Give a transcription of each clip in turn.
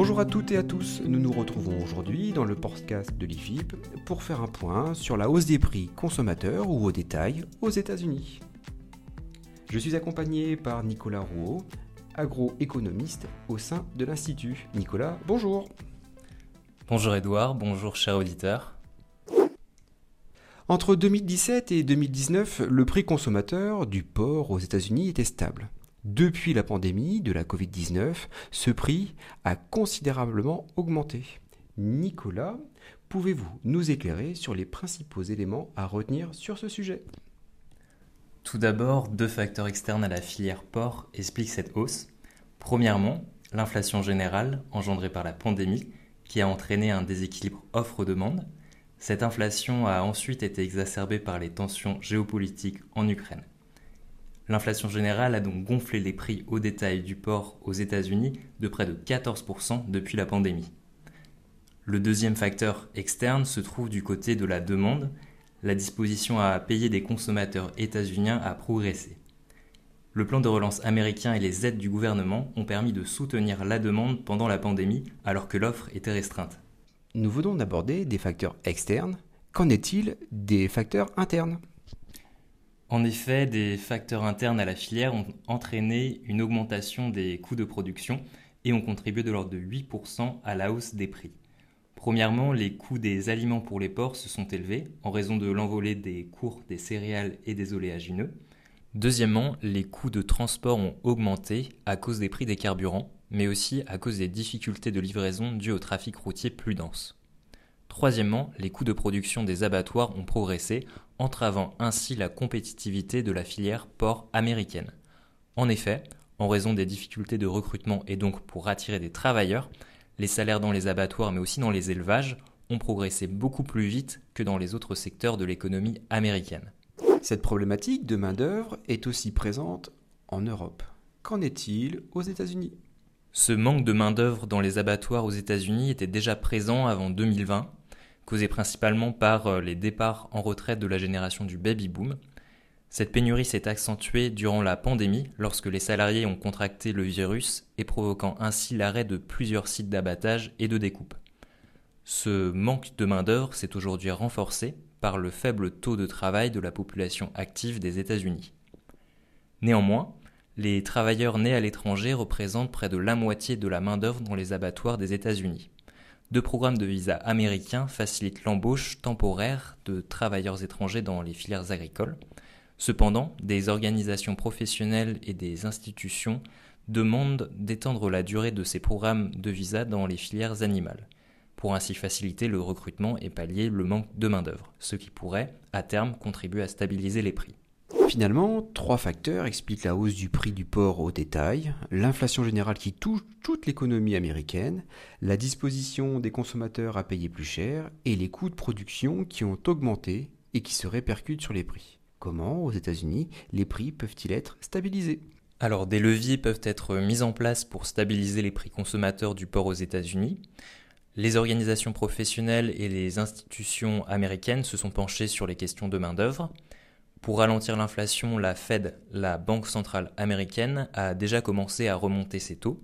Bonjour à toutes et à tous, nous nous retrouvons aujourd'hui dans le podcast de l'IFIP pour faire un point sur la hausse des prix consommateurs ou au détail aux États-Unis. Je suis accompagné par Nicolas Rouault, agroéconomiste au sein de l'Institut. Nicolas, bonjour. Bonjour Edouard, bonjour cher auditeur. Entre 2017 et 2019, le prix consommateur du porc aux États-Unis était stable. Depuis la pandémie de la Covid-19, ce prix a considérablement augmenté. Nicolas, pouvez-vous nous éclairer sur les principaux éléments à retenir sur ce sujet? Tout d'abord, deux facteurs externes à la filière porc expliquent cette hausse. Premièrement, l'inflation générale engendrée par la pandémie qui a entraîné un déséquilibre offre-demande. Cette inflation a ensuite été exacerbée par les tensions géopolitiques en Ukraine. L'inflation générale a donc gonflé les prix au détail du porc aux États-Unis de près de 14% depuis la pandémie. Le deuxième facteur externe se trouve du côté de la demande. La disposition à payer des consommateurs états-uniens a progressé. Le plan de relance américain et les aides du gouvernement ont permis de soutenir la demande pendant la pandémie alors que l'offre était restreinte. Nous venons d'aborder des facteurs externes. Qu'en est-il des facteurs internes? En effet, des facteurs internes à la filière ont entraîné une augmentation des coûts de production et ont contribué de l'ordre de 8% à la hausse des prix. Premièrement, les coûts des aliments pour les porcs se sont élevés en raison de l'envolée des cours des céréales et des oléagineux. Deuxièmement, les coûts de transport ont augmenté à cause des prix des carburants, mais aussi à cause des difficultés de livraison dues au trafic routier plus dense. Troisièmement, les coûts de production des abattoirs ont progressé, entravant ainsi la compétitivité de la filière porc américaine. En effet, en raison des difficultés de recrutement et donc pour attirer des travailleurs, les salaires dans les abattoirs mais aussi dans les élevages ont progressé beaucoup plus vite que dans les autres secteurs de l'économie américaine. Cette problématique de main-d'œuvre est aussi présente en Europe. Qu'en est-il aux États-Unis? Ce manque de main-d'œuvre dans les abattoirs aux États-Unis était déjà présent avant 2020 causée principalement par euh, les départs en retraite de la génération du baby-boom. Cette pénurie s'est accentuée durant la pandémie lorsque les salariés ont contracté le virus et provoquant ainsi l'arrêt de plusieurs sites d'abattage et de découpe. Ce manque de main-d'œuvre s'est aujourd'hui renforcé par le faible taux de travail de la population active des États-Unis. Néanmoins, les travailleurs nés à l'étranger représentent près de la moitié de la main-d'œuvre dans les abattoirs des États-Unis deux programmes de visa américains facilitent l'embauche temporaire de travailleurs étrangers dans les filières agricoles. Cependant, des organisations professionnelles et des institutions demandent d'étendre la durée de ces programmes de visa dans les filières animales, pour ainsi faciliter le recrutement et pallier le manque de main-d'œuvre, ce qui pourrait, à terme, contribuer à stabiliser les prix. Finalement, trois facteurs expliquent la hausse du prix du porc au détail, l'inflation générale qui touche toute l'économie américaine, la disposition des consommateurs à payer plus cher et les coûts de production qui ont augmenté et qui se répercutent sur les prix. Comment, aux États-Unis, les prix peuvent-ils être stabilisés? Alors, des leviers peuvent être mis en place pour stabiliser les prix consommateurs du porc aux États-Unis. Les organisations professionnelles et les institutions américaines se sont penchées sur les questions de main-d'œuvre. Pour ralentir l'inflation, la Fed, la Banque centrale américaine, a déjà commencé à remonter ses taux.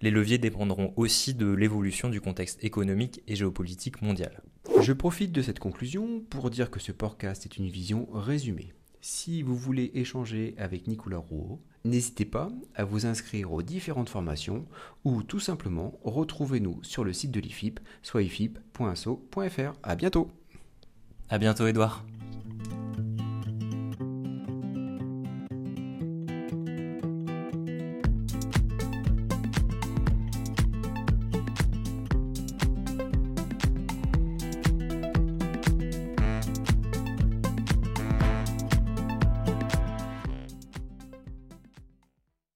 Les leviers dépendront aussi de l'évolution du contexte économique et géopolitique mondial. Je profite de cette conclusion pour dire que ce podcast est une vision résumée. Si vous voulez échanger avec Nicolas Rouault, n'hésitez pas à vous inscrire aux différentes formations ou tout simplement retrouvez-nous sur le site de l'IFIP, soit ifip.so.fr. À bientôt. À bientôt, Edouard.